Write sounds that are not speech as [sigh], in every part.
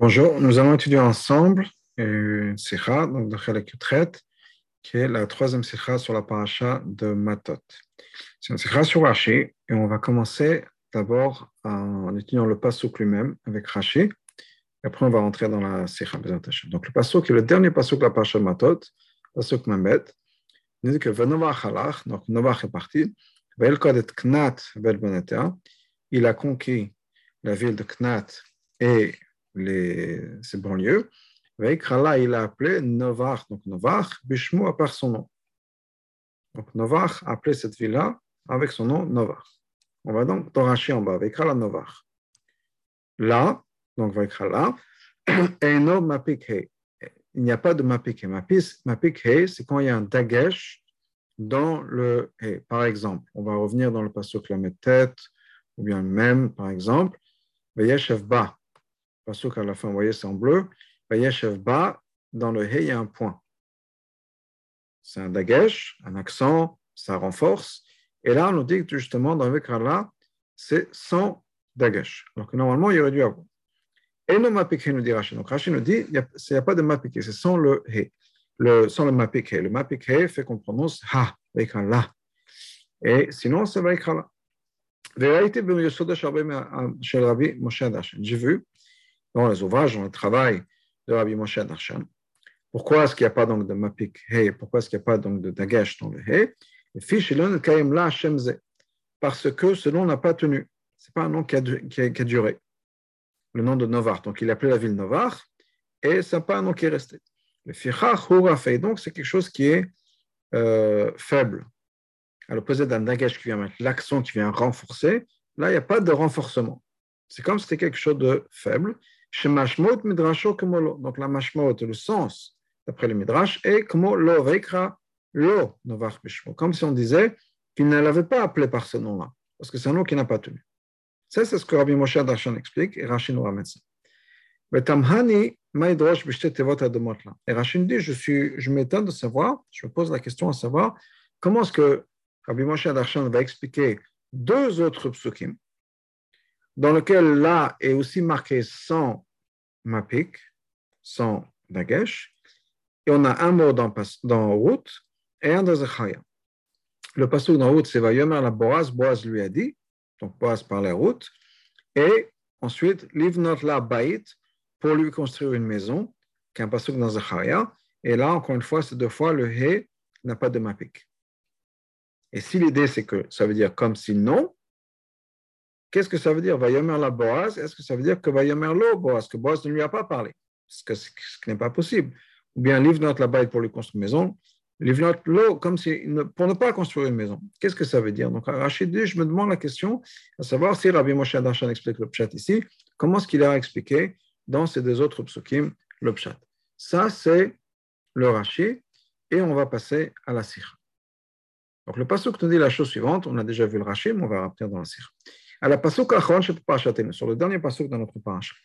Bonjour, nous allons étudier ensemble une sikha, donc de Chalek qui est la troisième sikha sur la paracha de Matot. C'est une sikha sur Rashi, et on va commencer d'abord en étudiant le pasuk lui-même avec Rashi, et après on va rentrer dans la sikha. Donc le pasuk est le dernier pasuk de la paracha de Matot, pasuk Mambet, il dit que Venovach halach, donc Novach est parti, Knat il a conquis la ville de Knat et les, ses banlieues. Veikra il a appelé Novach, donc Novach, Bishmu à part son nom. Donc Novach a appelé cette ville-là avec son nom Novach. On va donc Torachi en bas, Veikra la Novach. Là, donc Veikra là, Eno Mapikhe. Il n'y a pas de Mapikhe. Mapikhe, c'est quand il y a un dagesh dans le. Par exemple, on va revenir dans le pasuk la tête, ou bien même, par exemple, Veyeshev Ba pasuk à la fin, vous voyez, c'est en bleu. Ba, dans le He, il y a un point. C'est un dagesh, un accent, ça renforce. Et là, on nous dit que justement, dans le là, c'est sans dagesh. Alors que normalement, il y aurait dû avoir. Et le mapike nous dit Rachid. Donc Rachid nous dit, il n'y a, pas de mapike, c'est sans le He. Le, sans le mapike. Le mapike fait qu'on prononce Ha, La. Et sinon, c'est un La. J'ai vu dans les ouvrages, dans le travail de Rabbi Moshe Darshan. Pourquoi est-ce qu'il n'y a pas donc de mapik he? Pourquoi est-ce qu'il n'y a pas donc de dagesh dans le he? Parce que ce nom n'a pas tenu. Ce n'est pas un nom qui a, duré. Le nom de Novar. Donc il appelait la ville Novar et ce n'est pas un nom qui est resté. Le fichach fait donc c'est quelque chose qui est euh, faible. À l'opposé d'un dagesh qui vient mettre l'accent qui vient renforcer, là il n'y a pas de renforcement. C'est comme si c'était quelque chose de faible. Donc la mashmot, le sens, d'après le midrash, est comme lo veikra lo novach Comme si on disait qu'il ne l'avait pas appelé par ce nom-là, parce que c'est un nom qui n'a pas tenu. Ça, c'est ce que Rabbi Moshe Darshan explique, et Rachid nous ramène ça. Et Rachid dit, je, je m'étonne de savoir, je me pose la question à savoir, comment est-ce que Rabbi Moshe Darshan va expliquer deux autres psukim dans lequel là est aussi marqué sans mapik, sans dagesh, et on a un mot dans, route et un dans Zechaya. Le passage dans route, c'est Vayomer la Boaz, Boaz lui a dit, donc Boaz par la route, et ensuite, Livnot la Bait, pour lui construire une maison, qui est un passage dans Zechaya, et là, encore une fois, c'est deux fois, le He n'a pas de mapik. Et si l'idée, c'est que ça veut dire comme si non, Qu'est-ce que ça veut dire Vayomer la Boaz? Est-ce que ça veut dire que Vayomer lo Boaz Que Boaz ne lui a pas parlé? Ce, qui n'est pas possible. Ou bien Livnot la baille pour lui construire une maison. Livnot lo comme si, pour ne pas construire une maison. Qu'est-ce que ça veut dire? Donc, Rachid dit, je me demande la question, à savoir si Rabbi Moshe Darshan explique le pshat ici, comment est-ce qu'il a expliqué dans ces deux autres psukim le pshat? Ça, c'est le Rachid, et on va passer à la sire. Donc, le pasuk nous dit la chose suivante, on a déjà vu le Rachid, mais on va rappeler dans la sire. À la pasuk achron sur le dernier pasuk dans notre paracha.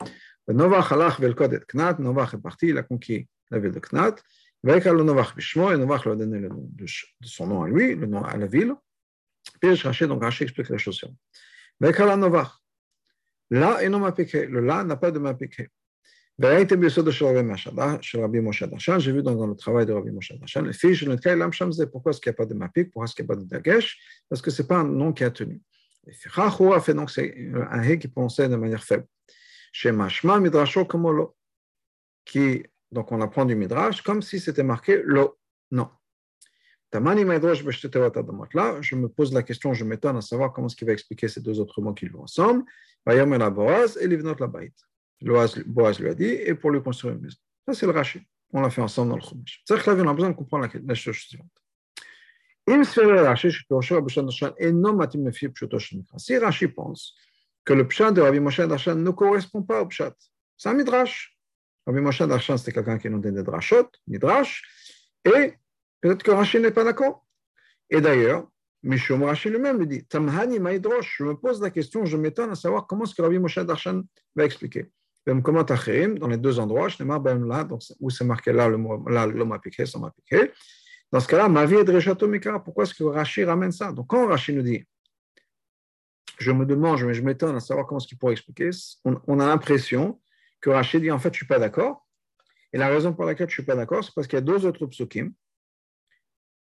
Novach halach velkod et knat, Novach est parti, il a conquis la ville de Knat. Veikal le Novach bishmo, et Novach lui a donné le nom de son nom à lui, le nom à la ville. Puis Rashi, donc Rashi explique la chose suivante. Veikal le Novach. Là, et non mapike. Le là n'a pas de mapike. והייתי ביסוד של רבי משה דרשן, j'ai vu dans le travail de Rabbi Moshe Darshan, les filles, je ne sais pas pourquoi est-ce qu'il n'y a pas de mapik, pourquoi fait donc c'est un he qui pensait de manière faible. Chez Mashma, Midrasho. Qui, donc on apprend du Midrash comme si c'était marqué lo. Non. Je me pose la question, je m'étonne à savoir comment est-ce qu'il va expliquer ces deux autres mots qui vont ensemble. La Boaz et la. Boaz lui a dit, et pour lui construire une maison. Ça, c'est le Rashi. On l'a fait ensemble dans le Chumash. C'est-à-dire que là, on a besoin de comprendre la chose suivante. Si Rashi pense que le pshat de Rabbi Moshe Darshan ne correspond pas au pshat, c'est un midrash. Rabbi Moshe Darshan, c'était quelqu'un qui nous donnait des drashot, midrash, et peut-être que Rashi n'est pas d'accord. Et d'ailleurs, Mishum Rashi lui-même lui dit Tamhani Maïdrosh, je me pose la question, je m'étonne à savoir comment est-ce que Rabbi Moshe Darshan va expliquer. Même comment dans les deux endroits, où c'est marqué là le mot, là l'homme a piqué, ça m'a piqué. Dans ce cas-là, ma vie est de Mikra. Pourquoi est-ce que Rashi ramène ça? Donc, quand Rashi nous dit, je me demande, je m'étonne à savoir comment est-ce qu'il pourrait expliquer, on, a l'impression que Rachid dit en fait, je ne suis pas d'accord. Et la raison pour laquelle je ne suis pas d'accord, c'est parce qu'il y a deux autres psukim.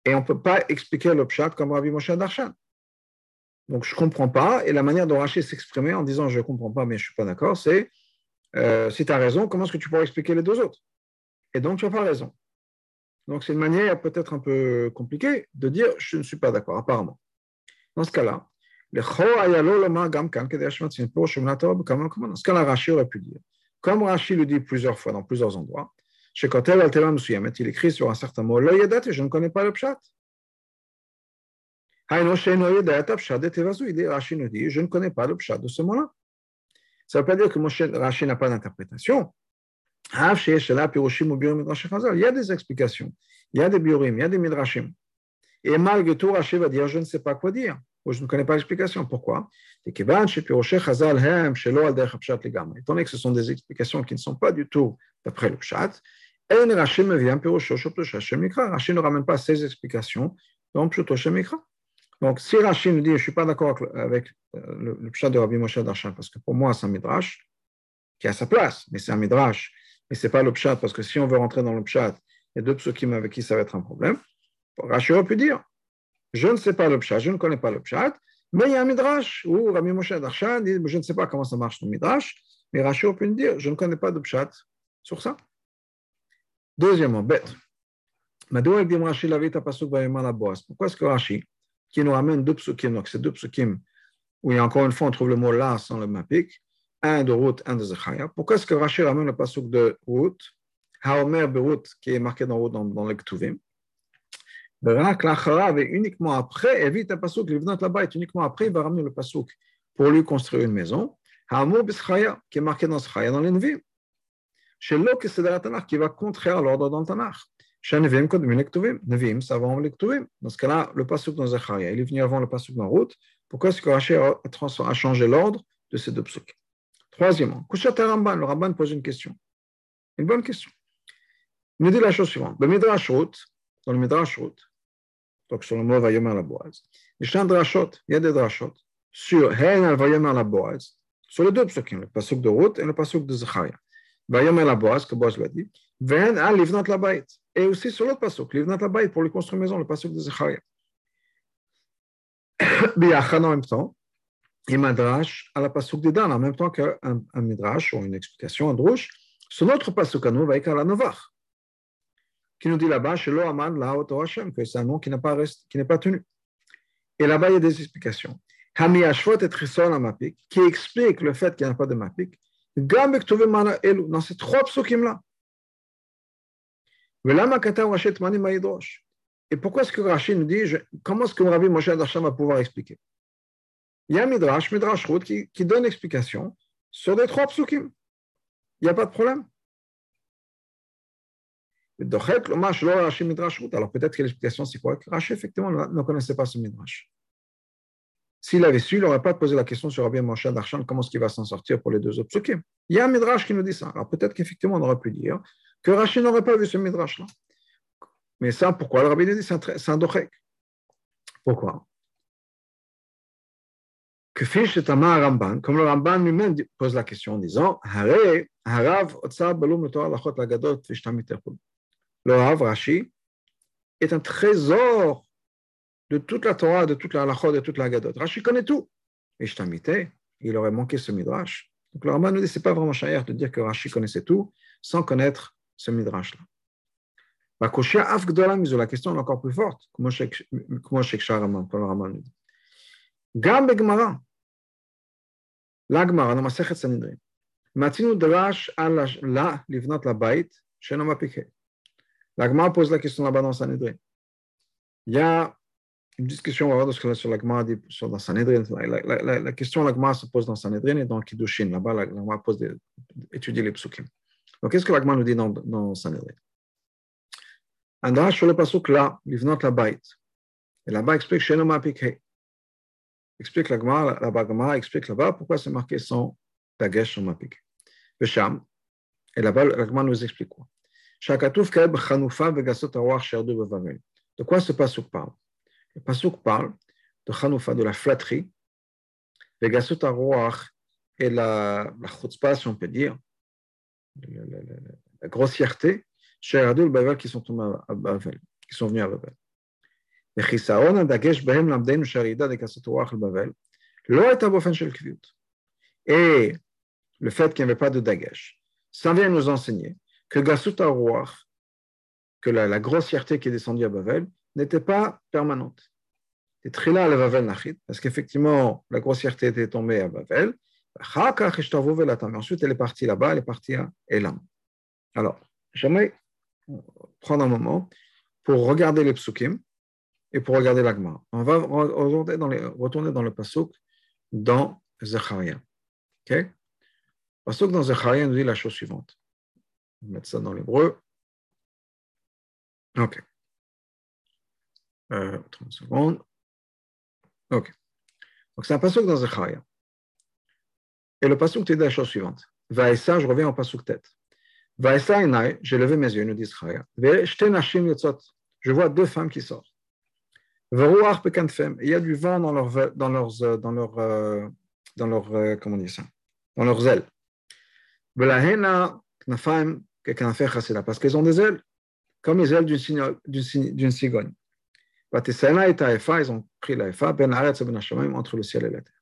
Et on ne peut pas expliquer le pshat comme Rabbi Moshe Darshan. Donc, je ne comprends pas. Et la manière dont Rachid s'exprimait en disant je ne comprends pas, mais je ne suis pas d'accord, c'est euh, si tu as raison, comment est-ce que tu pourrais expliquer les deux autres? Et donc, tu n'as pas raison. Donc, c'est une manière peut-être un peu compliquée de dire je ne suis pas d'accord, apparemment. Dans ce cas-là, dans ce cas-là, Rashi aurait pu dire, comme Rashi le dit plusieurs fois dans plusieurs endroits, il écrit sur un certain mot, je ne connais pas le pshat. Rashi nous dit, je ne connais pas le pshat de ce mot-là. Ça ne veut pas dire que Moshe, Rashi n'a pas d'interprétation. Il y a des explications, il y a des biorim, il y a des midrashim. Et malgré tout, Rashi va dire, je ne sais pas quoi dire, ou je ne connais pas l'explication. Pourquoi? Étant donné que ce sont des explications qui ne sont pas du tout d'après le pshat, Rashi ne ramène pas ces explications dans Pshuto Shemikra. Donc, si Rashi nous dit, je ne suis pas d'accord avec le, pshat de Rabbi Moshe Darshan, parce que pour moi, c'est un midrash qui a sa place, mais c'est un midrash, mais ce n'est pas le pshat, parce que si on veut rentrer dans le pshat, il y a deux psukim avec qui ça va être un problème. Rashi aurait pu dire, je ne sais pas le pshat, je ne connais pas le pshat, mais il y a un midrash où Rabbi Moshe Darshan dit, je ne sais pas comment ça marche le midrash, mais Rashi aurait pu dire, je ne connais pas de pshat sur ça. Deuxièmement, bête. Pourquoi est-ce que Rashi qui nous ramène deux psukim. Donc, c'est deux psukim où, il y a encore une fois, on trouve le mot là sans le mapik, un de route, un de Zechaya. Pourquoi est-ce que Rachid ramène le pasuk de route, Haomer Berut, qui est marqué dans, dans, dans le Lacharav, et uniquement après, évite un pasuk, Livnat là-bas, uniquement après, il va ramener le pasuk pour lui construire une maison. Haomer Bischaya, qui est marqué dans Zechaya, dans l'Envim. Chez l'eau, c'est la Tanakh, qui va contraire l'ordre dans le Tanakh. Shanevim Kodmin Lektuvim. Nevim, ça va en Lektuvim. Dans ce cas-là, le pasuk dans Zacharia, il est venu avant le pasuk dans route. Pourquoi est-ce que Rashi a changé l'ordre de ces deux psuks Troisièmement, Kushat le Ramban pose une question. Une bonne question. Il nous dit la chose suivante. Le Midrash dans le Midrash Rout, donc sur le mot Vayomer la Boaz, il y a des drashot, a sur Hein al Vayomer la Boaz, sur les deux psukim, le pasuk de route et le pasuk de Zacharia. Vayomer la Boaz, que Boaz l'a dit, Ven al Livnat la Bait. Et aussi sur l'autre pasuk, Livnat la pour lui construire maison, le pasuk de Zecharia. [coughs] Biachan en même temps, et Madrash à la pasuk de Dan, en même temps qu'un un Midrash ou une explication, un drouche, sur notre pasuk à nous, va la Novach, qui nous dit là-bas, Hashem, que c'est un nom qui n'est pas, pas tenu. Et là-bas, il y a des explications. Hami Ashvot et à Mapik, qui explique le fait qu'il n'y a pas de Mapik, dans ces trois psukim-là. Et pourquoi est-ce que Rachid nous dit, comment est-ce que Rabbi Moshe Darshan va pouvoir expliquer? Il y a un Midrash, Midrash Rout, qui, donne explication sur les trois psukim. Il n'y a pas de problème. Alors peut-être que l'explication, c'est quoi? Rachid, effectivement, ne connaissait pas ce Midrash. S'il avait su, il n'aurait pas posé la question sur Rabbi Moshe Darshan, comment est-ce qu'il va s'en sortir pour les deux autres psukim. Il y a un Midrash qui nous dit ça. Alors peut-être qu'effectivement, on aurait pu dire que Rachid n'aurait pas vu ce midrash-là. Mais ça, pourquoi? Le rabbi dit c'est un, dochek. Pourquoi? Que est un Ramban, comme le Ramban lui-même pose la question en disant Le Rav Rashi est un trésor de toute la Torah, de toute la halachot, de toute la gadot. Rashi connaît tout. Je il aurait manqué ce midrash. Donc le Ramban nous dit c'est pas vraiment cher de dire que Rashi connaissait tout sans connaître ce midrash-là. La question est encore plus forte. Sharaman, comme le Raman nous dit? La Gemara, dans Masechet Sanhedrin, matinu drash al la livnat la bait, shenom apike. La Gemara pose la question là-bas dans Sanhedrin. Il y a une discussion, on va voir de sur la Gemara sur dans Sanhedrin. La, la, la, la question la Gemara se pose dans Sanhedrin et dans Kiddushin. Là-bas, la Gemara pose des, les psukim. Donc, qu'est-ce que l'Agma nous dit dans, dans Sanhedrin Andrash sur le pasuk là, livnot la bait. Et là-bas, explique Shenom Apikhe. Explique l'Agma, là-bas, explique là-bas pourquoi c'est marqué sans dagesh sur Mapikhe. Vesham. Et là-bas, l'Agma nous explique quoi. De quoi ce pasuk parle? Le pasuk parle de chanoufa, de la flatterie, vegasot et la, la chutzpah, si on peut dire, la grossièreté chez Adul qui sont tombés à Bavel, qui sont venus à Bavel. Et le fait qu'il n'y avait pas de dagesh, ça vient nous enseigner que que la, grossièreté qui est descendue à Bavel, n'était pas permanente. Et Bavel parce qu'effectivement, la grossièreté était tombée à Bavel, ensuite elle est partie là-bas, elle est partie à Elam. Alors, j'aimerais prendre un moment pour regarder les psukim et pour regarder l'agma. On va retourner dans, le pasuk dans Zecharia. OK? Pasuk dans Zecharia nous dit la chose suivante. On va mettre ça dans l'hébreu. OK. Euh, 30 secondes. OK. Donc c'est un pasuk dans Zecharia. Et le pasuk te dit la chose suivante. Vaïssa, je reviens au pasuk tête. Vaïssa et j'ai levé mes yeux, nous dit Zecharia. Je vois deux femmes qui sortent. Il y a du vent dans leur, dans leurs, euh, dans leur, euh, dans euh, comment ça, dans leurs ailes. Parce qu'ils ont des ailes, comme les ailes d'une cigogne. Ils ont pris la Efa, ben entre le ciel et la terre.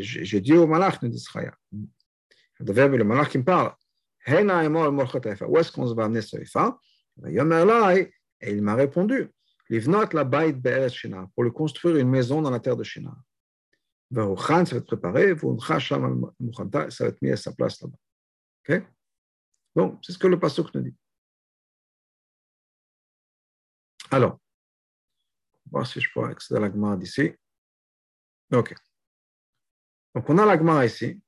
J'ai dit au malach. Le malach me parle. Où est-ce qu'on va amener? Et il m'a répondu, pour le construire une maison dans la terre de Shina. Varouchan, ça va être préparé, ça va être mis à sa place là-bas. Ok? Bon, c'est ce que le pasuk nous dit. Alors, on va voir si je peux accéder à la Gemara d'ici. Ok. Donc, on a la Gemara ici,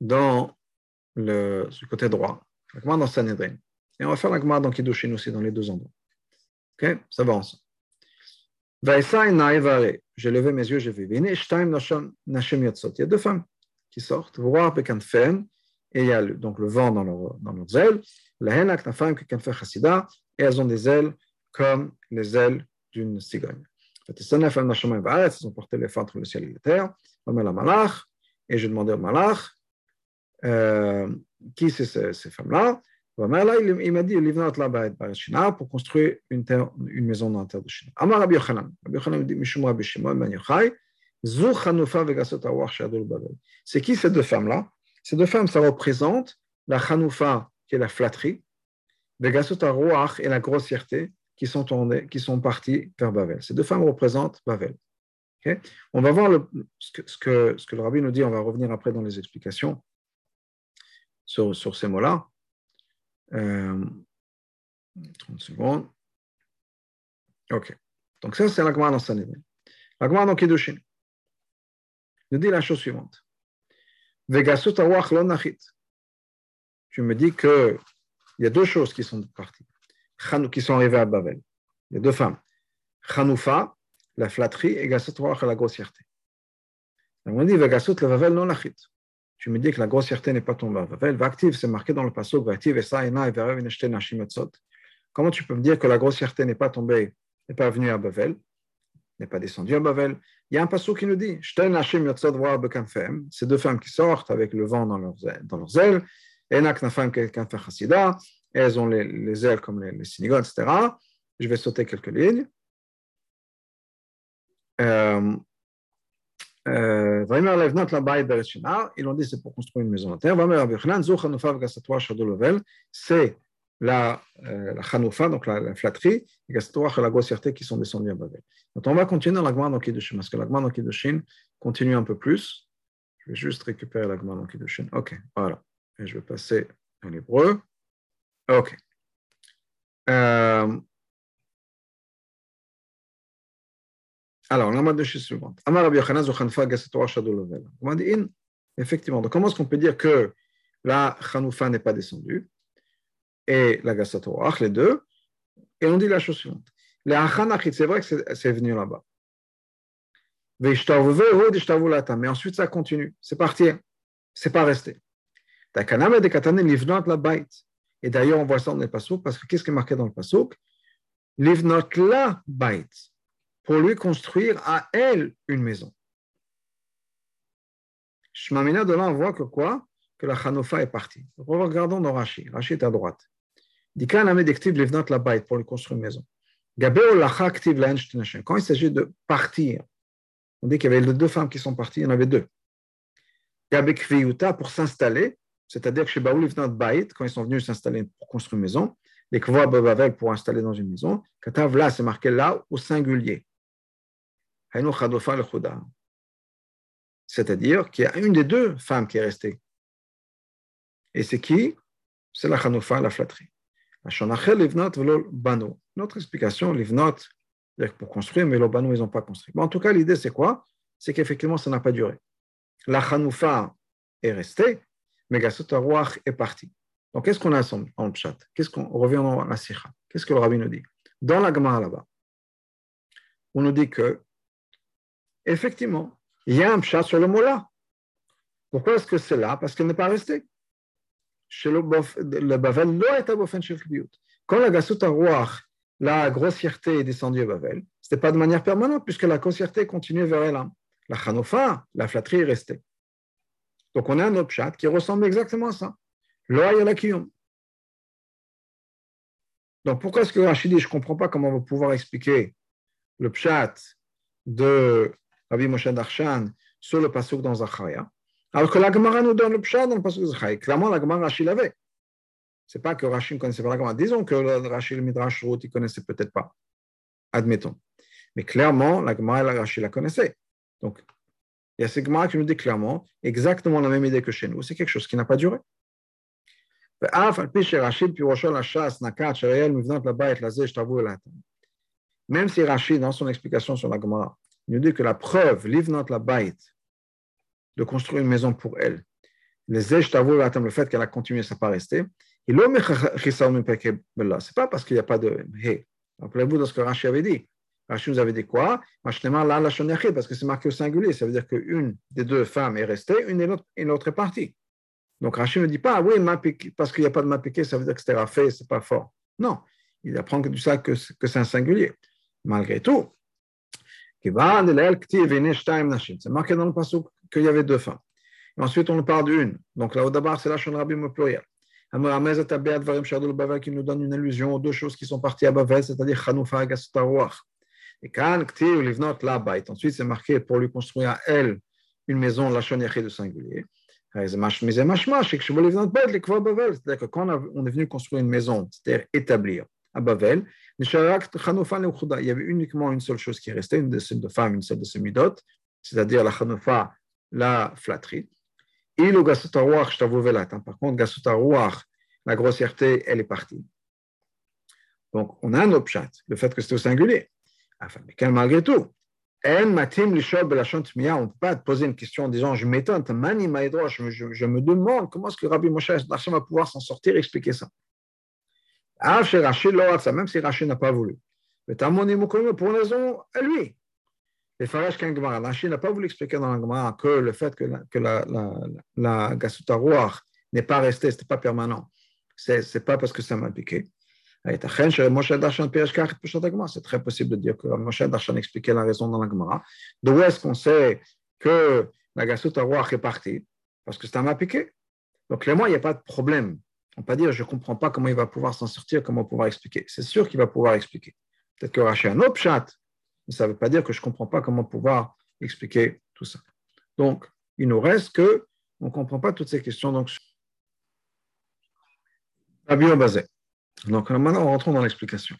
dans le, côté droit, la Gemara dans Sanhedrin. Et on va faire la Gemara dans Kiddushin aussi, dans les deux endroits. Ok? Ça va ensemble. J'ai levé mes yeux, j'ai vu. Il y a deux femmes qui sortent. Et il y a donc le vent dans, leur, dans leurs ailes. La femme qui fait chassida. Et elles ont des ailes comme les ailes d'une cigogne. Elles ont porté les fentes entre le ciel et la terre. Et j'ai demandé au malach, euh, qui c'est ces femmes-là? Il m'a dit, pour construire une, terre, une maison dans la terre de Shina. Amar Rabbi Yochanan. Rabbi Yochanan dit, Mishum Rabbi Shimon Ben Yochai, Zu Chanufa Vegasot Awar Shadol Babel. C'est qui ces deux femmes-là? Ces deux femmes, ça représente la Chanufa, qui est la flatterie, Vegasot Awar et la grossièreté, qui sont, tournées, qui sont partis vers Babel. Ces deux femmes représentent Babel. Okay? On va voir le, ce, que, ce, que, ce, que, le rabbi nous dit, on va revenir après dans les explications sur, sur ces mots-là. 30 euh, secondes. OK. Donc ça, c'est la Gemara dans Sanhedrin. La Gemara dans Kiddushin nous dit la chose suivante. Tu me dis qu'il y a deux choses qui sont parties, qui sont arrivées à Babel. Il y a deux femmes. Chanoufa, la flatterie, et awach, la grossièreté. On dit Vegasut le Babel non nachit tu me dis que la grossièreté n'est pas tombée c'est marqué dans le passage Vactive et ça, Comment tu peux me dire que la grossièreté n'est pas tombée, n'est pas venue à Bavel, n'est pas descendue à Bavel Il y a un passage qui nous dit ces deux femmes qui sortent avec le vent dans leurs dans leurs ailes. elles ont les, ailes comme les, les synagogues, etc. Je vais sauter quelques lignes. Euh, euh, ils ont dit c'est pour construire une maison en terre. C'est la, euh, la donc la, la flatterie, et la grossièreté qui sont descendus à Babel. Donc on va continuer dans la Gemara dans Kiddushin, parce que la Gemara dans Kiddushin continue un peu plus. Je vais juste récupérer la Gemara dans Kiddushin. Ok, voilà. Et je vais passer en hébreu. Ok. Euh, Alors, la de suivante. Amar Rabbi Yochanan Zochanfa Gasetorah Shadolovel. On dit, effectivement, donc comment est-ce qu'on peut dire que la Chanoufa n'est pas descendue et la Gasatorah, les deux, et on dit la chose suivante. Les Achanachit, c'est vrai que c'est venu là-bas. Mais ensuite, ça continue. C'est parti. C'est pas resté. Et d'ailleurs, on voit ça dans le Passouk, parce que qu'est-ce qui est marqué dans le Passouk? Livnot la bait pour lui construire à elle une maison. Shmamina, de là, on voit que quoi? Que la Hanoufa est partie. Regardons dans Rashi. Rashi est à droite. Dika Named Ektiv Livnat la Bait pour lui construire une maison. Quand il s'agit de partir, on dit qu'il y avait deux femmes qui sont parties, il y en avait deux. Pour s'installer, c'est-à-dire chez Baoul Bait, quand ils sont venus s'installer pour construire une maison, les Kvoa Bavel pour installer dans une maison, Katav là, c'est marqué là au singulier. Hainu Chadofa le Chouda. C'est-à-dire qu'il y a une des deux femmes qui est restée. Et c'est qui? C'est la Hanoufa, la flatterie. Notre explication, livnot, pour construire, mais le bano, ils n'ont pas construit. Mais en tout cas, l'idée, c'est quoi? C'est qu'effectivement, ça n'a pas duré. La Hanoufa est restée, mais Gassot est parti. Donc, qu'est-ce qu'on a en chat Qu'est-ce qu'on revient dans la Sikha? Qu'est-ce que le rabbi nous dit? Dans la Gemara là-bas, on nous dit que, effectivement, il y a un chat sur le mot là. Pourquoi est-ce que c'est là? Parce qu'elle n'est pas restée. Chez le, Bavel, Quand la Gassut la grossièreté est descendue à Bavel, ce n'était pas de manière permanente, puisque la grossièreté continuait vers elle. La Hanofa, la flatterie est restée. Donc on a un autre chat qui ressemble exactement à ça. L'oya la Donc pourquoi est-ce que Rachid dit, je ne comprends pas comment on va pouvoir expliquer le chat de Rabbi Moshe Darshan sur le pasuk dans Zacharia, alors que la Gemara nous donne le pshat dans le pasuk de Zacharia. Clairement, la Gemara Rachid l'avait. Ce n'est pas que Rachid ne connaissait pas la Gemara. Disons que le Rachid le Midrash Rout, il ne connaissait peut-être pas. Admettons. Mais clairement, la Gemara et la Rachid la connaissaient. Donc, il y a ces Gemara qui nous dit clairement exactement la même idée que chez nous. C'est quelque chose qui n'a pas duré. Même si Rachid, dans son explication sur la Gemara, il nous dit que la preuve, livnot la bait, de construire une maison pour elle, les le fait qu'elle a continué, ça n'a pas resté. Il c'est pas parce qu'il n'y a pas de hé. Rappelez-vous de ce que Rashi avait dit. Rashi nous avait dit quoi? Parce que c'est marqué au singulier. Ça veut dire qu'une des deux femmes est restée, une et l'autre est partie. Donc Rashi ne dit pas, ah oui, parce qu'il n'y a pas de mapiqué, ça veut dire que c'était fait, c'est pas fort. Non, il apprend que du ça que, que c'est un singulier. Malgré tout, c'est marqué dans le passage qu'il y avait deux femmes. Et ensuite, on nous parle d'une. Donc là, au d'abord, c'est la Rabim au pluriel. qui nous donne une allusion aux deux choses qui sont parties à Bavel, c'est-à-dire Hanoufa et quand Ktiv livnot la bait, ensuite c'est marqué pour lui construire à elle une maison, la Shoniaché de singulier. C'est-à-dire que quand on est venu construire une maison, c'est-à-dire établir à Bavel, il y avait uniquement une seule chose qui restait, une de ces deux femmes, une seule de ces midot, c'est-à-dire la chanoufa, la flatterie. Et le hein. Par contre, gasutarouach, la grossièreté, elle est partie. Donc, on a un autre chat, le fait que c'est au singulier. Enfin, mais malgré tout, on ne peut pas te poser une question en disant Je m'étonne, je, je me demande comment est-ce que Rabbi Moshe va pouvoir s'en sortir et expliquer ça. Même si Rachid n'a pas voulu. Mais pour une raison à lui. Les Farash Gemara, Rachid n'a pas voulu expliquer dans la Gemara que le fait que la, que la, la, la n'est pas restée, ce n'était pas permanent. Ce n'est pas parce que ça m'a piqué. C'est très possible de dire que Moshe Darshan expliquait la raison dans la Gemara. D'où est-ce qu'on sait que la Gasut est partie? Parce que ça m'a piqué. Donc, clairement, il n'y a pas de problème. On ne peut pas dire, je ne comprends pas comment il va pouvoir s'en sortir, comment pouvoir expliquer. C'est sûr qu'il va pouvoir expliquer. Peut-être que Raché un autre chat, mais ça ne veut pas dire que je ne comprends pas comment pouvoir expliquer tout ça. Donc, il nous reste que on ne comprend pas toutes ces questions. Donc, basé. Donc, maintenant, rentrons dans l'explication.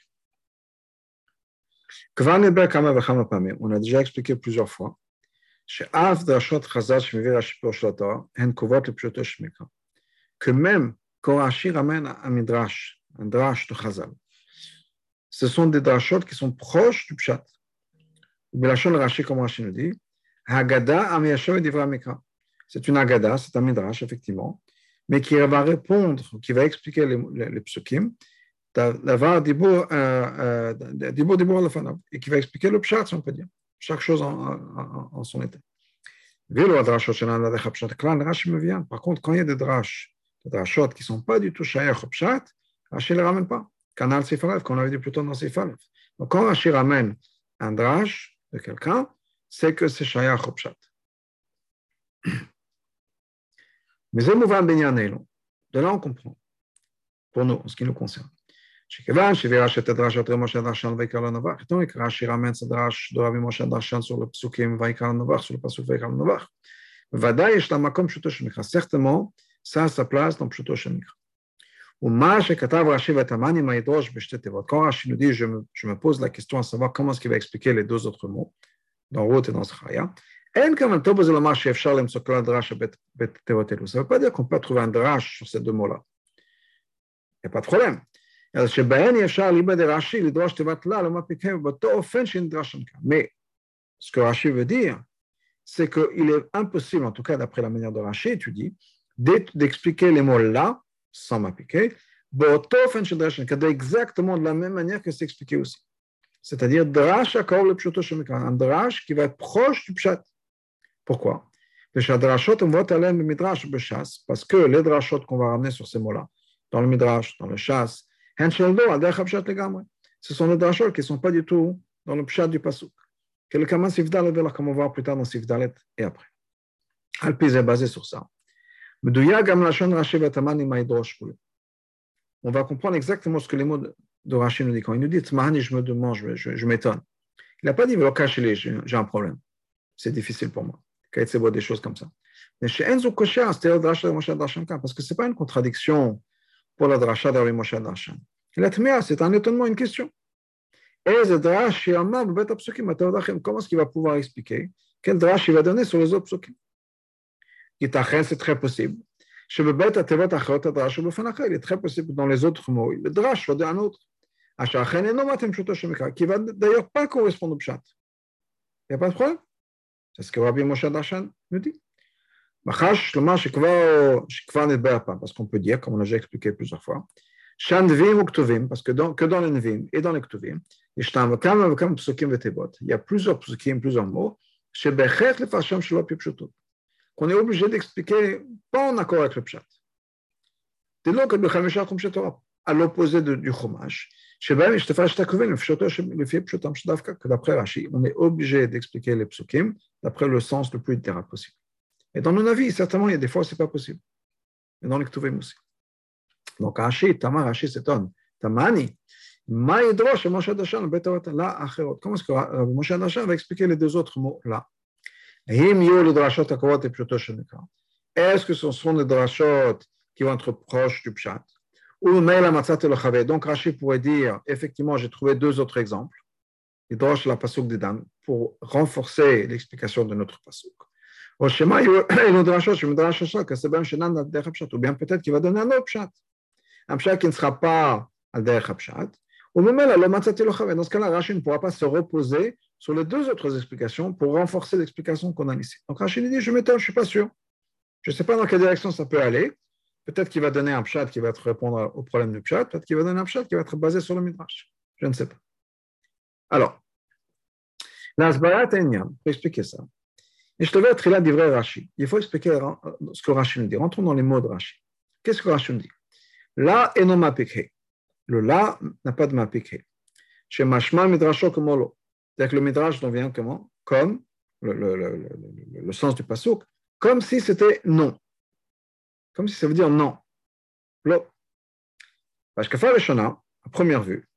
On a déjà expliqué plusieurs fois que même Rashi ramène un midrash, un drash de Chazal, ce sont des drashot qui sont proches du pshat. Belachon Rashi, comme Rashi nous dit, Haggadah C'est une Haggadah, c'est un midrash, effectivement, mais qui va répondre, qui va expliquer les, les, les psukim, d'avoir dibur, euh, euh, dibur, et qui va expliquer le pshat, si on peut dire, chaque chose en, en, en son état. Par contre, quand il y a des drash drachot qui ne sont pas du tout shaykh au pshat, Rashi ne les ramène pas. Canal Sifalev, qu'on avait dit plutôt dans Sifalev. Donc quand Rashi ramène un drash de quelqu'un, c'est que c'est shaykh au pshat. [clears throat] Mais de là on comprend, pour nous, en ce qui nous concerne. שכיוון שהביא רש"י את הדרשות רבי משה דרשן ויקרא לנבח, איתו יקרא רש"י רמץ הדרש דו רבי משה דרשן sur le פסוקים ויקרא לנבח, sur le פסוק ויקרא לנבח. בוודאי יש לה מקום פשוטו של מקרא. ça a sa place dans Pshuto Shemikra. Ou Katav Rashi Vatamani Maïdosh Beshtetevat. Quand Rashi nous dit, je me, pose la question à savoir comment est-ce qu'il va expliquer les deux autres mots, dans Roth et dans Sraya, ça ne veut pas dire qu'on peut trouver un drash sur ces deux mots-là. Il n'y a pas de problème. Mais ce que Rashi veut dire, c'est qu'il est impossible, en tout cas d'après la manière de Rashi, tu dis, d'expliquer les mots là, sans m'appliquer, exactement de la même manière que c'est expliqué aussi. C'est-à-dire, drash akor le un drash qui va être proche du pshat. Pourquoi? Parce que les drashot qu'on va ramener sur ces mots-là, dans le midrash, dans le chas, ce sont des drashot qui ne sont pas du tout dans le pshat du pasuk. Que le va plus tard dans sifdalet et après. Alpiz est basé sur ça. On va comprendre exactement ce que les mots de Rashi nous disent. Quand il nous dit je me demande, je, m'étonne. Il n'a pas dit j'ai un problème. C'est difficile pour moi. Quand c'est des choses comme ça. Parce que ce n'est pas une contradiction pour la Drasha de Moshe Darshan. La Tmea, c'est un étonnement, une question. Comment est-ce qu'il va pouvoir expliquer Quel drash il va donner sur les autres psukim? C'est très possible. Il est très possible dans les autres mots. Le drash va dire un autre. Qui va d'ailleurs pas correspondre au. Il a pas de problème. C'est ce que Rabbi Moshe nous dit. Parce qu'on peut dire, comme on a déjà expliqué plusieurs fois, que dans, que dans les dans les Ktuvim, il y a plusieurs psukim, plusieurs mots, qu'on est obligé d'expliquer pas en accord avec le pshat. Dès lors que à l'opposé du chumash, que d'après Rashi, on est obligé d'expliquer les psukim d'après le sens le plus littéral possible. Et dans nos avis, certainement, il y a des fois, ce n'est pas possible. Mais dans les ktuvim aussi. Donc, Rashi, Tamar, Rashi s'étonne. Tamani, comment est-ce que Moshe Dashan va expliquer les deux autres mots là est-ce que ce sont des drashot qui vont être proches du pshat Ou Donc Rashi pourrait dire, effectivement, j'ai trouvé deux autres exemples. Il la pasuk de Dan pour renforcer l'explication de notre pasuk. Ou bien peut-être qu'il va donner un autre pshat. Un pshat qui ne sera pas al derech pshat. Ou même dans ce cas-là, Rashi ne pourra pas se reposer sur les deux autres explications pour renforcer l'explication qu'on a ici. Donc Rachid dit, je m'étonne, je ne suis pas sûr. Je ne sais pas dans quelle direction ça peut aller. Peut-être qu'il va donner un pshat qui va répondre au problème du pshat, peut-être qu'il va donner un pshat qui va être basé sur le midrash. Je ne sais pas. Alors, l'asbarat pour expliquer ça. Et je te vais être là d'ivrer Rashi. Il faut expliquer ce que Rashi nous dit. Rentrons dans les mots de Rashi. Qu'est-ce que Rashi nous dit? La et non Le la n'a pas de mapikhe. Chez Mashma midrasho comme c'est-à-dire que le Midrash dont vient comment? Comme, le, sens du pasouk, comme si c'était non. Comme si ça veut dire non. Parce que Shana, à première vue,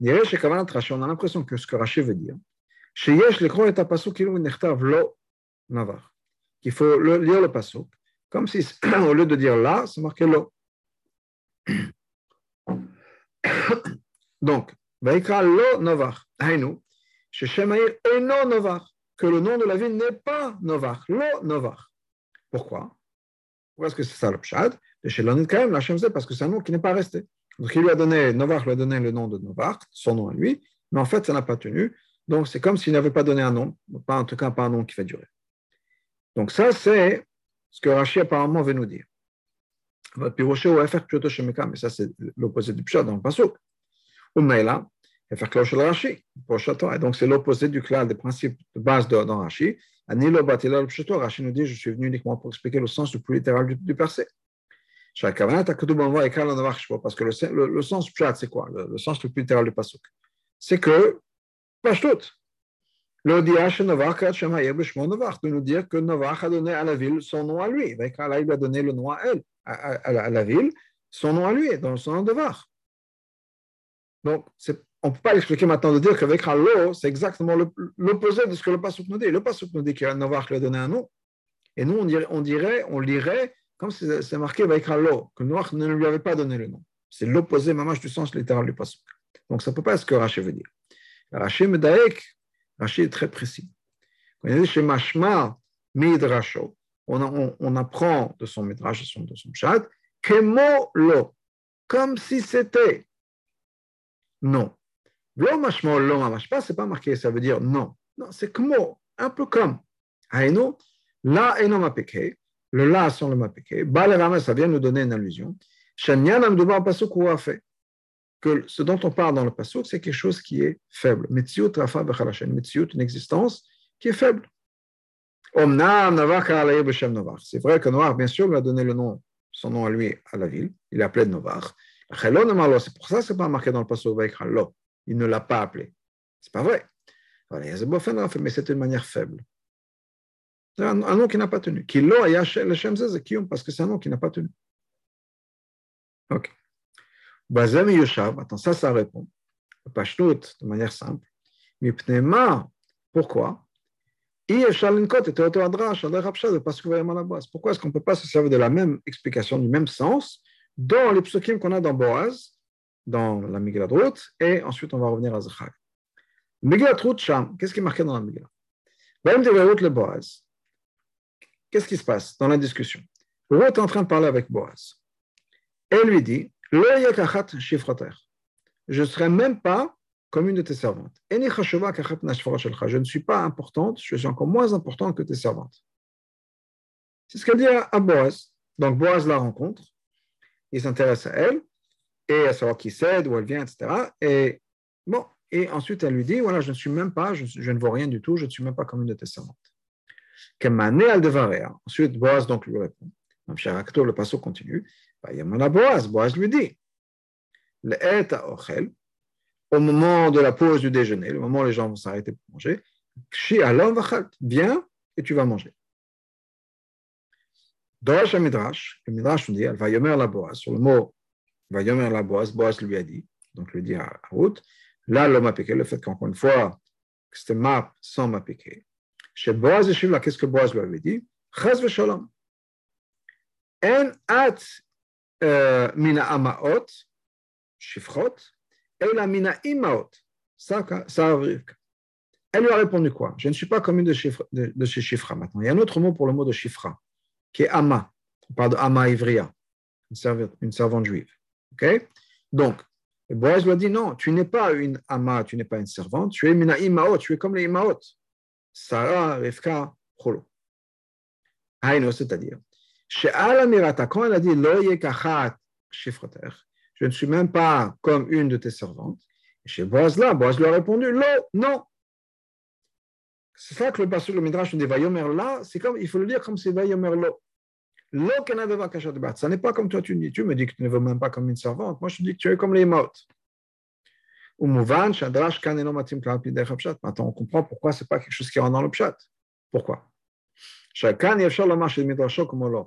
on a l'impression que ce que Rashi veut dire, qu'il faut lire le pasouk, comme si [clears throat] au lieu de dire là, c'est marqué lo. [clears throat] Donc, Vaikra lo novach. Chez Shemaïr et non Novar, que le nom de la ville n'est pas Novar, lo Novar. Pourquoi? Pourquoi est-ce que c'est ça le pshad De chez même, la faisait parce que c'est un nom qui n'est pas resté. Donc il lui a donné, Novar lui a donné le nom de Novar, son nom à lui, mais en fait ça n'a pas tenu. Donc c'est comme s'il n'avait pas donné un nom, pas en tout cas pas un nom qui fait durer. Donc ça c'est ce que Rashi apparemment veut nous dire. Mais ça c'est l'opposé du pshad dans le pasuk. Là, et faire cloche le Rashi, Et donc, c'est l'opposé du clal des principes de base de, dans Rashi. Anilo batila le Rashi nous dit Je suis venu uniquement pour expliquer le sens le plus littéral du, du verset. Parce que le, le, le sens pshat, c'est quoi? Le, le, sens le plus littéral du pasuk C'est que, pas tout. de nous dire que Novach a donné à la ville son nom à lui. Là, il a donné le nom à elle, à, la, ville, son nom à lui, dans son nom de Var. Donc, on ne peut pas l'expliquer maintenant de dire qu'avec l'eau, c'est exactement l'opposé de ce que le Pasuk nous dit. Le Pasuk nous dit que Novach lui a donné un nom. Et nous, on dirait, on, dirait, on lirait, comme c'est marqué avec l'eau, que Novach ne lui avait pas donné le nom. C'est l'opposé, mamage, du sens littéral du Pasuk. Donc, ça ne peut pas être ce que Rachid veut dire. Rachid Medaek, Rachid est très précis. Quand il dit chez Mashma Midrasho, on, on, apprend de son Midrash, de son, de son chat, Kemo lo, comme si c'était non. C'est pas marqué, ça veut dire non. Non, c'est Kemo, un peu comme. Aïno, la le la sans le mapeke, Balerama, ça vient nous donner une allusion. Shanyan amdubar pasuk a fait que ce dont on parle dans le passage, c'est quelque chose qui est faible. Metziut rafa Metziut, une existence qui est faible. C'est vrai que Noir, bien sûr, lui a donné le nom, son nom à lui, à la ville. Il l'a appelé Novar. C'est pour ça que ce n'est pas marqué dans le passage Il ne l'a pas appelé. C'est pas vrai. Mais c'est une manière faible. C'est un, nom qui n'a pas tenu. Parce que c'est un nom qui n'a pas tenu. Ok. Bazem Yoshav, attends, ça, ça répond. Pashtut, de manière simple. Mipnema, pourquoi? Pourquoi est-ce qu'on ne peut pas se servir de la même explication, du même sens, dans les psukim qu'on a dans Boaz, dans la Migrat et ensuite on va revenir à Zachar. Migrat Sham, qu'est-ce qui est marqué dans la Migrat Même le Boaz. Qu'est-ce qui se passe dans la discussion? Ruth est en train de parler avec Boaz. Elle lui dit je ne serai même pas comme une de tes servantes. Je ne suis pas importante, je suis encore moins importante que tes servantes. C'est ce qu'elle dit à Boaz. Donc Boaz la rencontre, il s'intéresse à elle, et à savoir qui c'est, d'où elle vient, etc. Et bon, et ensuite elle lui dit, voilà, je ne suis même pas, je, ne vois rien du tout, je ne suis même pas comme une de tes servantes. Ensuite, Boaz donc lui répond. Le passo continue. Boaz, Boaz lui dit, au moment de la pause du déjeuner, le moment où les gens vont s'arrêter pour manger, viens et tu vas manger. Midrash, le Midrash nous dit, elle va yomer la Boaz, sur le mot va yomer la Boaz, Boaz lui a dit, donc lui dit à Ruth, là l'homme a piqué, le fait qu'encore une fois, c'était map sans m'a piqué. Chez Boaz et là, qu'est-ce que Boaz lui avait dit? Chaz v'shalom. En at mina amaot, shifrot, la mina imaot, ça, Elle lui a répondu quoi? Je ne suis pas comme une de, chiffre, de, de ces chiffres maintenant. Il y a un autre mot pour le mot de chifra, qui est ama. On parle de ama ivria, une servante juive. Donc, Boaz lui a dit non, tu n'es pas une ama, tu n'es pas une servante, tu es imaot, tu es comme les imaot. Sarah, Rivka, Cholo. c'est-à-dire, quand elle a dit je ne suis même pas comme une de tes servantes. Chez Boaz là, Boaz lui a répondu non. C'est ça que le passage le Midrash nous dit là, c'est comme, il faut le dire comme c'est Vayomer lo. Ça n'est pas comme toi tu dis. Tu me dis que tu ne veux même pas comme une servante. Moi je te dis que tu es comme les mots. Maintenant, on comprend pourquoi ce n'est pas quelque chose qui rentre dans le pshat. Pourquoi?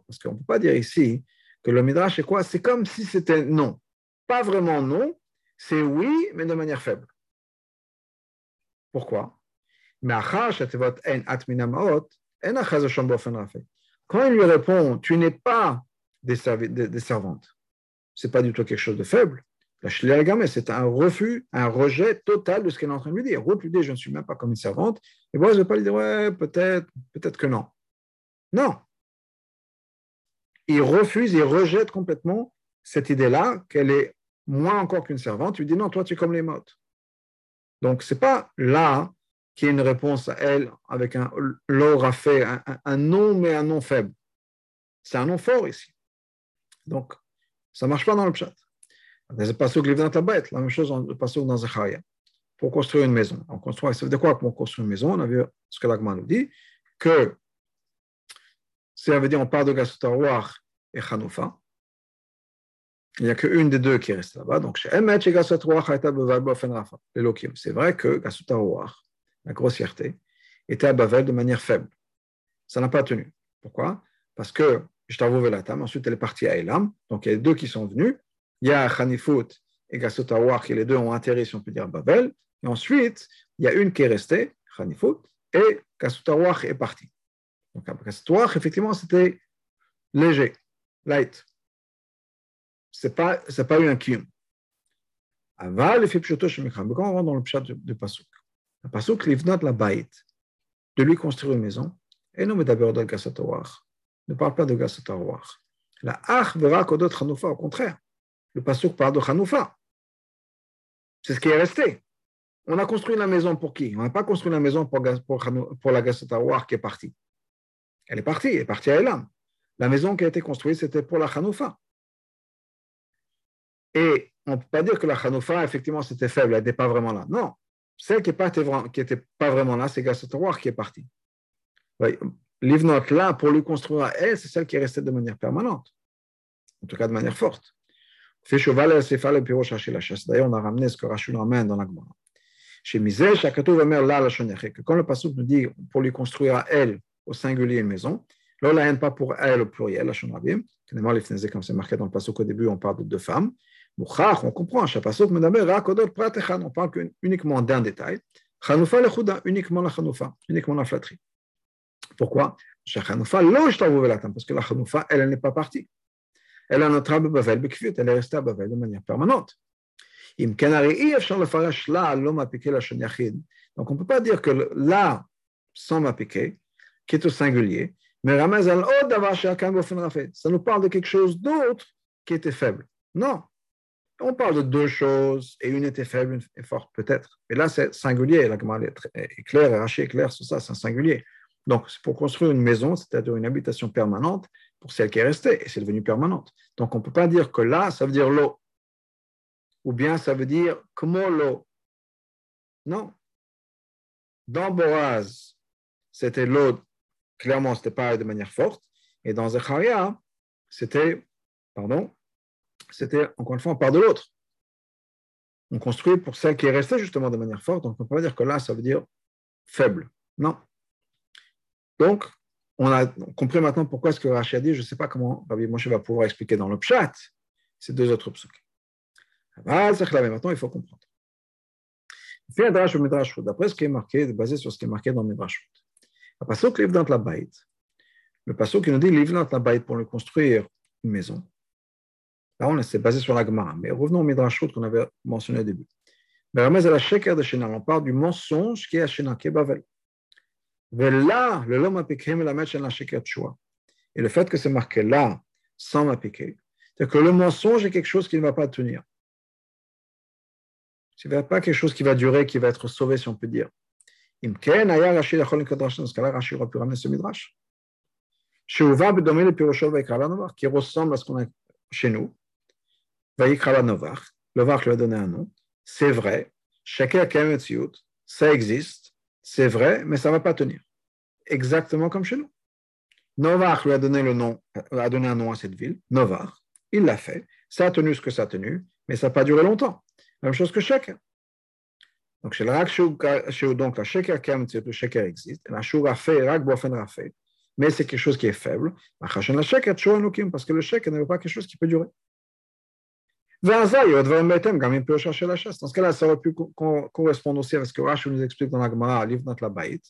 Parce qu'on ne peut pas dire ici que le midrash est quoi? C'est comme si c'était non. Pas vraiment non, c'est oui, mais de manière faible. Pourquoi? Quand il lui répond, tu n'es pas des, servantes, ce n'est pas du tout quelque chose de faible. C'est un refus, un rejet total de ce qu'elle est en train de lui dire. Lui dit, je ne suis même pas comme une servante. Et moi, je ne vais pas lui dire, ouais, peut-être, peut-être que non. Non. Il refuse, il rejette complètement cette idée-là qu'elle est moins encore qu'une servante. Il dit non, toi tu es comme les mots. Donc ce n'est pas là qui est une réponse à elle avec un l'aura fait, un, un, non mais un non faible. C'est un non fort ici. Donc ça ne marche pas dans le chat. Dans le passage de bête, la même chose dans le passage dans Zacharia. Pour construire une maison. On construit, ça veut dire quoi pour construire une maison? On a vu ce que l'Agma nous dit, que ça veut dire on parle de Gasutarouach et Hanoufa. Il n'y a qu'une des deux qui reste là-bas. Donc, chez Emet, chez Gasutarouach, C'est vrai que Gasutarouach, la grossièreté, était à Bavel de manière faible. Ça n'a pas tenu. Pourquoi? Parce que la Tam, ensuite elle est partie à Elam, donc il y a deux qui sont venus. Il y a Hanifut et Gassotawar qui les deux ont atterri, si on peut dire, à Babel. Et ensuite, il y a une qui est restée, Hanifut, et Gassotawar est parti. Donc Gassotawar, effectivement, c'était léger, light. Ce n'est pas, pas eu un kium. Aval, le fait pshoto. Quand on rentre dans le pshat de, de Pasuk, le Pasuk, livnot la bait, de lui construire une maison, et non, mais d'abord de. Ne parle pas de Gassotawar. La ach verra kodot Hanoufa, au contraire. Le Pasuk parle de Hanoufa. C'est ce qui est resté. On a construit la maison pour qui? On n'a pas construit la maison pour, pour, pour la qui est partie. Elle est partie, elle est partie à Elam. La maison qui a été construite, c'était pour la Hanoufa. Et on ne peut pas dire que la Hanoufa, effectivement, c'était faible, elle n'était pas vraiment là. Non, celle qui n'était pas vraiment là, c'est Gassotawar qui est partie. Livnot là, pour lui construire à elle, c'est celle qui est restée de manière permanente, en tout cas de manière forte. Fait cheval D'ailleurs, on a ramené ce que Rachel ramène dans la Gemara. Chez Misé, Shakatou va là la que quand le passage nous dit pour lui construire à elle, au singulier, une maison, là, la haine pas pour elle au pluriel, la Shonabim. Comme c'est marqué dans le passage au début, on parle de deux femmes. On comprend, on parle uniquement d'un détail. Chanoufa le uniquement la Chanoufa, uniquement la flatterie. Pourquoi? Parce que la Chanoufa, elle, n'est pas partie. Elle a notre Bavel elle est restée à Bavel de manière permanente. Donc on ne peut pas dire que là, sans m'appliquer, qui est au singulier, mais ça nous parle de quelque chose d'autre qui était faible. Non. On parle de deux choses, et une était faible, une est forte, peut-être. Et là, c'est singulier. La commande est claire, Rachid est clair sur ça, c'est un singulier. Donc, c'est pour construire une maison, c'est-à-dire une habitation permanente, pour celle qui est restée, et c'est devenu permanente. Donc, on ne peut pas dire que là, ça veut dire l'eau, ou bien ça veut dire comment l'eau. Non. Dans Boaz, c'était l'eau, clairement, ce n'était pas de manière forte, et dans Zecharia, c'était, pardon, c'était, encore une fois, on part de l'autre. On construit pour celle qui est restée justement de manière forte, donc on ne peut pas dire que là, ça veut dire faible. Non. Donc, on a compris maintenant pourquoi ce que Rachid a dit. Je ne sais pas comment Rabbi Moshe va pouvoir expliquer dans le pshat ces deux autres psukim. Maintenant, il faut comprendre. D'après ce qui est marqué, basé sur ce qui est marqué dans Midrashut. Le passage livre la. Le passage qui nous dit livre dans la bait pour lui construire une maison. Là, on s'est basé sur la Gemara. Mais revenons au Midrashut qu'on avait mentionné au début. On parle du mensonge qui est à Shena, qui est Bavel. Et le fait que c'est marqué là, sans m'appliquer, c'est que le mensonge est quelque chose qui ne va pas tenir. Ce n'est pas quelque chose qui va durer, qui va être sauvé, si on peut dire. Dans ce cas-là, Rashi aurait pu ramener ce midrash. Qui ressemble à ce qu'on a chez nous. Le Vach lui a donné un nom. C'est vrai. Ça existe. C'est vrai, mais ça ne va pas tenir exactement comme chez nous. Novach lui a donné, un nom à cette ville, Novach. Il l'a fait. Ça a tenu ce que ça a tenu, mais ça n'a pas duré longtemps. Même chose que Sheker. Donc, chez donc la Sheker Kem, le Sheker existe. La Shura fait, Rak Bofen fait. Mais c'est quelque chose qui est faible. Parce que le Sheker n'est pas quelque chose qui peut durer. Dans ce cas-là, ça aurait pu correspondre aussi à ce que Rashi nous explique dans la Gemara, livre notre la Baït,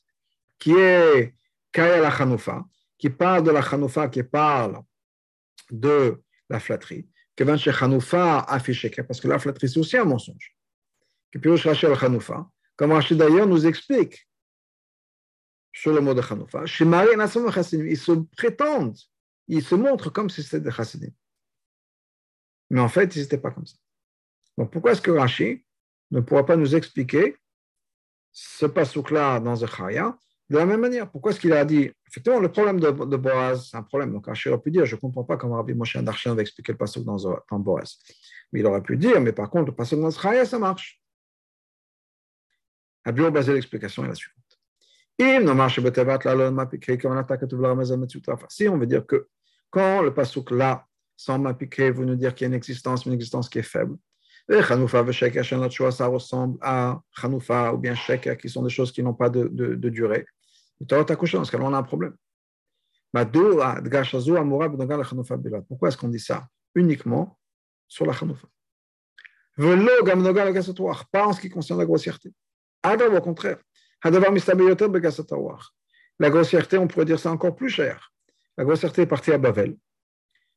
qui est Kaya la Hanoufa, qui parle de la Hanoufa, qui parle de la flatterie. Que chez Hanoufa affiché, parce que la flatterie, c'est aussi un mensonge. Que puis Rachel Hanoufa, comme Rachid d'ailleurs nous explique sur le mot de Hanoufa, chez Marie ils se prétendent, ils se montrent comme si c'était des Chassidim. Mais en fait, ils n'étaient pas comme ça. Donc pourquoi est-ce que Rachid ne pourra pas nous expliquer ce pasouk-là dans Zechariah de la même manière, pourquoi est-ce qu'il a dit Effectivement, le problème de, Boaz, c'est un problème. Donc, Rachid aurait pu dire Je ne comprends pas comment Rabbi Moshe Darshan va expliquer le passage dans, dans Boaz. Mais il aurait pu dire Mais par contre, le passage dans Zechariah, ça marche. Bien basé l'explication est la suivante. Si on veut dire que quand le pasuk là, sans m'appliquer, vous nous dire qu'il y a une existence, une existence qui est faible, et Hanoufa et ça ressemble à Hanoufa ou bien Sheker, qui sont des choses qui n'ont pas de, de, de durée. dans ce cas-là, on a un problème. Pourquoi est-ce qu'on dit ça Uniquement sur la chanoufa. Pas en ce qui concerne la grossièreté. Au contraire. La grossièreté, on pourrait dire ça encore plus cher. La grossièreté est partie à Bavel.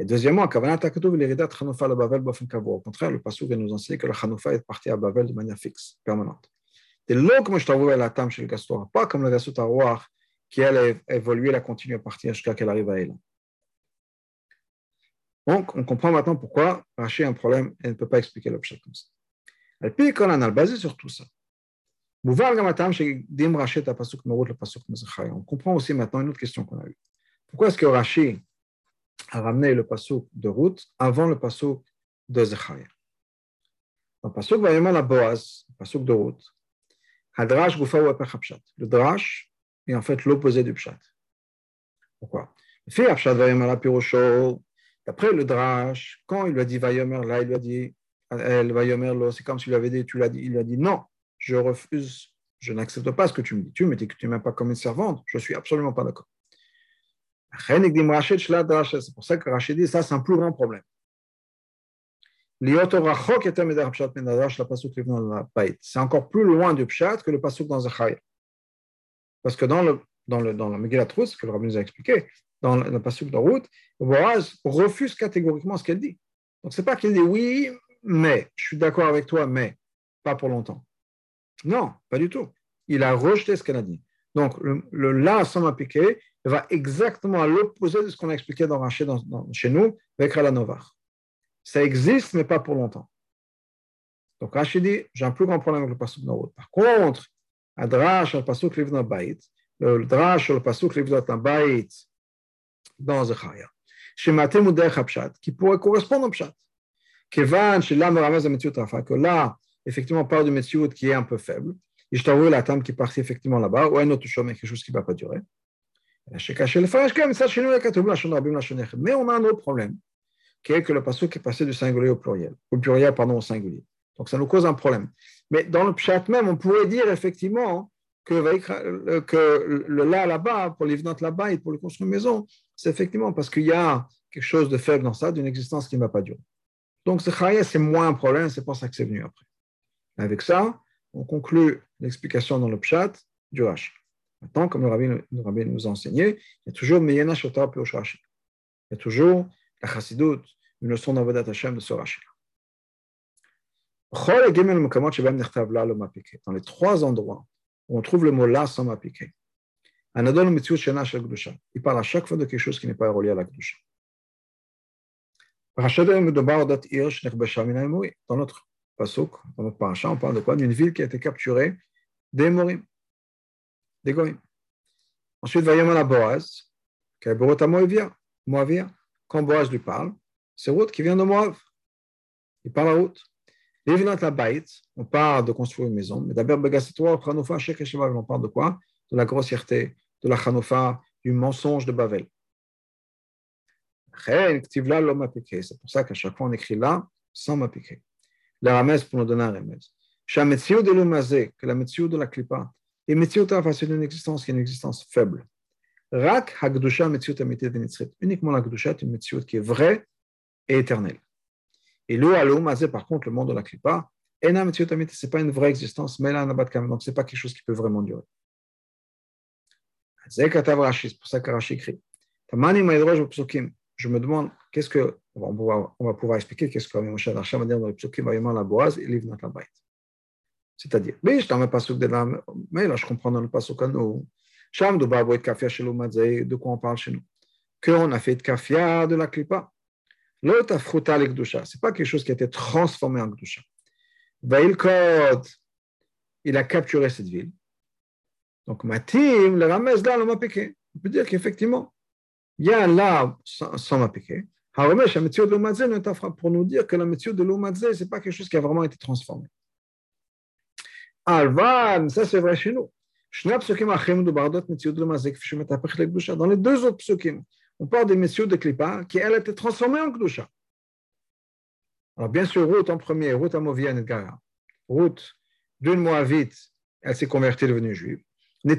Et deuxièmement, au contraire, le passage vient nous enseigner que la Hanoufa est partie à Bavel de manière fixe, permanente. Et là, comme je t'avoue la table chez le Gastor, pas comme le Gastor Arouar, qui elle a évolué, elle a continué à partir jusqu'à qu'elle arrive à elle. Donc, on comprend maintenant pourquoi Rachid a un problème et ne peut pas expliquer l'objet comme ça. Elle puis quand on a basé sur tout ça. On comprend aussi maintenant une autre question qu'on a eue. Pourquoi est-ce que Rachid a ramené le passouk de route avant le passouk de Zechaya. Dans le passouk va la Boaz, le passouk de route. Hadrash. Le drash est en fait l'opposé du pshat. Pourquoi? D'après le drash, quand il lui a dit Vayomer, là, il lui a dit c'est comme s'il lui avait dit, tu l'as dit, il lui a dit non, je refuse, je n'accepte pas ce que tu me dis. Tu me dis que tu ne m'aimes pas comme une servante, je ne suis absolument pas d'accord. C'est pour ça que Rachid dit ça, c'est un plus grand problème. C'est encore plus loin du Pshat que le Pasuk dans Zachaya. Parce que dans le, dans le, dans le Megillat Rus, que le Rabbi nous a expliqué, dans le Pasuk de route, Boaz refuse catégoriquement ce qu'elle dit. Donc, c'est pas qu'il dit oui, mais, je suis d'accord avec toi, mais, pas pour longtemps. Non, pas du tout. Il a rejeté ce qu'elle a dit. Donc, le, le là sans m'appliquer va exactement à l'opposé de ce qu'on a expliqué dans chez nous avec Novar. Ça existe, mais pas pour longtemps. Donc Rachid dit j'ai un plus grand problème avec le pasuk Norot. Par contre, à Drash, le pasuk Livna Bait, le Drash, le pasuk Livna Bait dans Zechaya, chez Matem Pshat, qui pourrait correspondre au Pshat. Kevan, chez l'âme Ramez que là, effectivement, on parle de Metziut qui est un peu faible. Et je t'avoue la table qui est partie effectivement là-bas, ou un autre chose, quelque chose qui ne va pas durer. Mais on a un autre problème, qui est que le passage est passé du singulier au pluriel, au pluriel, pardon, au singulier. Donc ça nous cause un problème. Mais dans le chat même, on pourrait dire effectivement que, que le là là-bas, pour les venantes là-bas et pour le construire maison, c'est effectivement parce qu'il y a quelque chose de faible dans ça, d'une existence qui ne va pas durer. Donc ce chaya, c'est moins un problème, c'est pour ça que c'est venu après. Avec ça, on conclut l'explication dans le chat du H. Maintenant, comme le rabbin, nous a enseigné, il y a toujours Meyena Shota Rashi. Il y a toujours la Chassidut, une leçon d'Avodat Hashem de ce Rashi. Dans les trois endroits où on trouve le mot là sans m'appliquer, il parle à chaque fois de quelque chose qui n'est pas relié à la Gdusha. Dans notre pasuk, dans notre on parle de quoi? D'une ville qui a été capturée des Morim Ensuite, Vayam la Boaz, Borot Moavia. Quand Boaz lui parle, c'est Ruth qui vient de Moav. Il parle à Ruth. Lévinat la Baït, on parle de construire une maison, mais d'abord, on parle de quoi? De la grossièreté, de la Chanofa, du mensonge de Bavel. C'est pour ça qu'à chaque fois on écrit là sans m'appliquer. La ramesse pour nous donner un remède. Que la métier de la clipa, et Metziuta face à une existence qui est une existence faible. Rak Hagdusha Metziut Amitit Venitzrit. Uniquement la Gdusha est une Metziut qui est vraie et éternelle. Et le Alum, par contre, le monde de la Klippa, Ena Metziut Amitit, ce n'est pas une vraie existence, mais là, donc ce n'est pas quelque chose qui peut vraiment durer. C'est pour ça que Rashi écrit. Je me demande, qu'est-ce que, on va pouvoir, expliquer qu'est-ce que Moshe va dire dans le psukim, va la boise et livre notre la c'est-à-dire, oui, je dans le pasuk de la, mais là je comprends dans le pasuk nous. Sham de Kafia chez de quoi on parle chez nous? Qu'on a fait de Kafia de la Klipa. L'autre afruta le Gdusha. Ce n'est pas quelque chose qui a été transformé en Gdusha. Vail Kod, il a capturé cette ville. Donc Matim, le Ramez là, m'a piqué. On peut dire qu'effectivement, il y a là, sans m'appliquer, pour nous dire que la méthode de l'Omadze, ce n'est pas quelque chose qui a vraiment été transformé. Alvan, ça c'est vrai chez nous. Dans les deux autres psukim, on parle des messieurs de Klippa qui, elle, été transformée en Kdusha. Alors, bien sûr, Ruth en premier, Ruth Movia Gara. Ruth, d'une Moabite, elle s'est convertie, devenue juive. Elle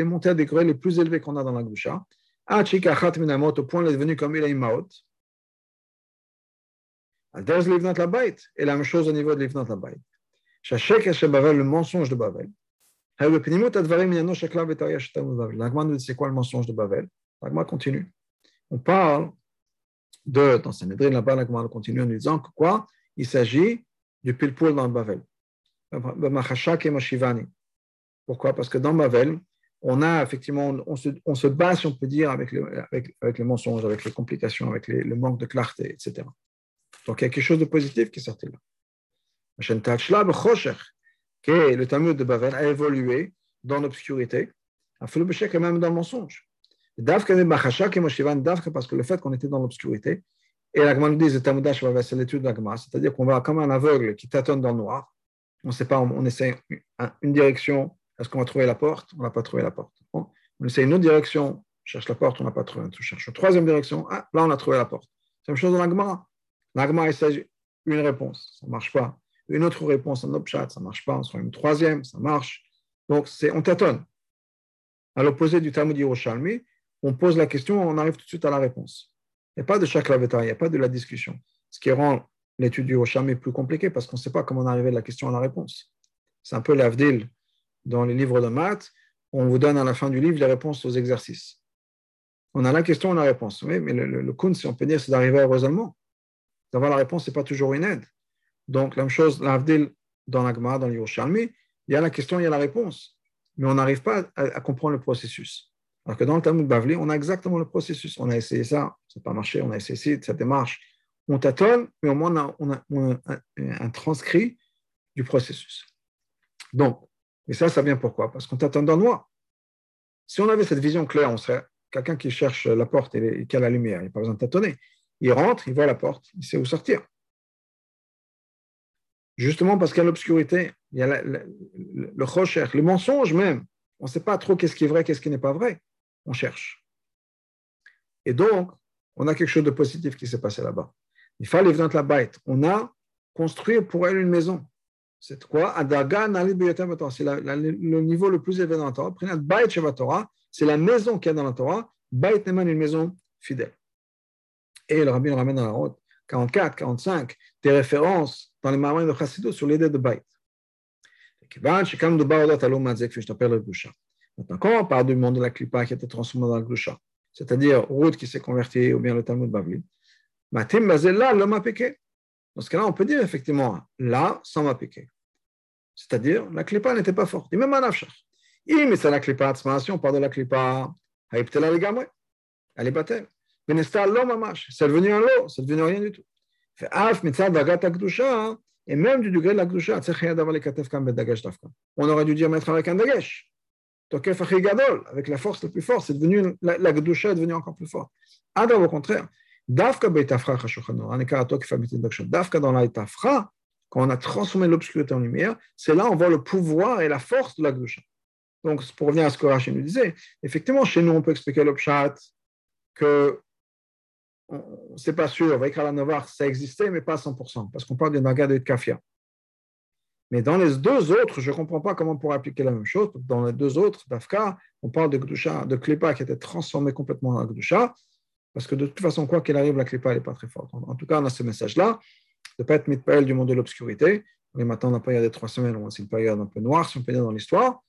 est montée à des degrés les plus élevés qu'on a dans la Gdusha. Au point, elle est devenue comme Ilaï Maot. Et la même chose au niveau de Livnat Labayt. Le mensonge de Bavel. L'agma nous dit c'est quoi le mensonge de Bavel? L'agma continue. On parle de, dans Sanhedrin, là-bas, l'agma continue en disant que quoi? Il s'agit du pile-poil dans Bavel. Pourquoi? Parce que dans Bavel, on a effectivement, on se, on se bat, si on peut dire, avec, avec, avec les mensonges, avec les complications, avec le manque de clarté, etc. Donc il y a quelque chose de positif qui est sorti là que le Talmud de Bavel a évolué dans l'obscurité, a fait le même dans le mensonge. parce que le fait qu'on était dans l'obscurité, et la nous dit, c'est l'étude de la c'est-à-dire qu'on va comme un aveugle qui tâtonne dans le noir. On ne sait pas, on essaie une direction, est-ce qu'on va trouver la porte? On n'a pas trouvé la porte. on essaie une autre direction, on cherche la porte, on n'a pas trouvé, on cherche une troisième direction, ah, là on a trouvé la porte. C'est la même chose dans l'agma. L'agma, s'agit une réponse, ça ne marche pas une autre réponse en Opchat, ça ne marche pas, on sera une troisième, ça marche. Donc, c'est, on tâtonne. À l'opposé du Talmud Yerushalmi, on pose la question, on arrive tout de suite à la réponse. Il n'y a pas de chaque il n'y a pas de la discussion. Ce qui rend l'étude du Yerushalmi plus compliquée parce qu'on ne sait pas comment on arrive de la question à la réponse. C'est un peu l'avdil dans les livres de maths. On vous donne à la fin du livre les réponses aux exercices. On a la question et la réponse. Mais le, le, si on peut dire, c'est d'arriver heureusement. D'avoir la réponse, ce n'est pas toujours une aide. Donc, la même chose, l'Avdil dans l'Agma, dans l'Yerushalmi, il y a la question, il y a la réponse, mais on n'arrive pas à, comprendre le processus. Alors que dans le Talmud Bavli, on a exactement le processus. On a essayé ça, ça n'a pas marché, on a essayé cette démarche. On tâtonne, mais au moins on a, un, transcrit du processus. Donc, et ça, ça vient pourquoi? Parce qu'on tâtonne dans le noir. Si on avait cette vision claire, on serait quelqu'un qui cherche la porte et qui a la lumière, il n'y a pas besoin de tâtonner. Il rentre, il voit la porte, il sait où sortir. Justement parce qu'il y a l'obscurité, il y a le, le, le mensonge même. On ne sait pas trop qu'est-ce qui est vrai, qu'est-ce qui n'est pas vrai. On cherche. Et donc, on a quelque chose de positif qui s'est passé là-bas. Il fallait venir la bête. On a construit pour elle une maison. C'est quoi? C'est le niveau le plus élevé dans la Torah. C'est la maison qu'il y a dans la Torah. Bait Neman, une maison fidèle. Et le rabbin ramène dans la route 44, 45, des références dans les marins de Chassidou sur l'idée de Baït. Maintenant, quand on parle du monde de la Klippa qui a été transformé dans la Glusha, c'est-à-dire Ruth qui s'est convertie ou bien le Talmud Bavli, Matim là, l'homme a piqué. Dans ce cas-là, on peut dire effectivement là, sans m'a piqué. C'est-à-dire, la Klippa n'était pas forte. Et même à Nafshach. Il met la Klippa, si on parle de la Klippa, elle est battelle. Mais l'homme c'est devenu un lot, c'est devenu rien du tout. Et même du degré de la Gdusha, on aurait dû dire mettre avec un dagesh. Avec la force la plus forte, c'est devenu, la, la Gdusha est devenue encore plus forte. Adam, au contraire, Dafka dans la Itafra, quand on a transformé l'obscurité en lumière, c'est là on voit le pouvoir et la force de la Gdusha. Donc, pour revenir à ce que Rachid nous disait, effectivement, chez nous, on peut expliquer l'Opchat que c'est pas sûr, avec la Navar, ça existait, mais pas à 100%, parce qu'on parle de Nagad et de Kafia. Mais dans les deux autres, je ne comprends pas comment on pourrait appliquer la même chose. Dans les deux autres, d'Afka, on parle de Gdusha, de Klepa qui était transformé complètement en Gdusha, parce que de toute façon, quoi qu'il arrive, la Klepa n'est pas très forte. En, tout cas, on a ce message-là, de ne pas être mitpael du monde de l'obscurité. Mais maintenant, on a période des trois semaines, c'est une période un peu noire, si on peut dire, dans l'histoire.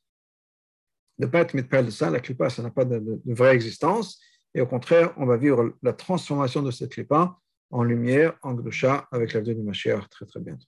De ne pas être mitpael de ça, la Klepa, ça n'a pas de vraie existence. Et au contraire, on va vivre la transformation de cette clipa en lumière, en gdusha, avec la du Mashiach très très bientôt.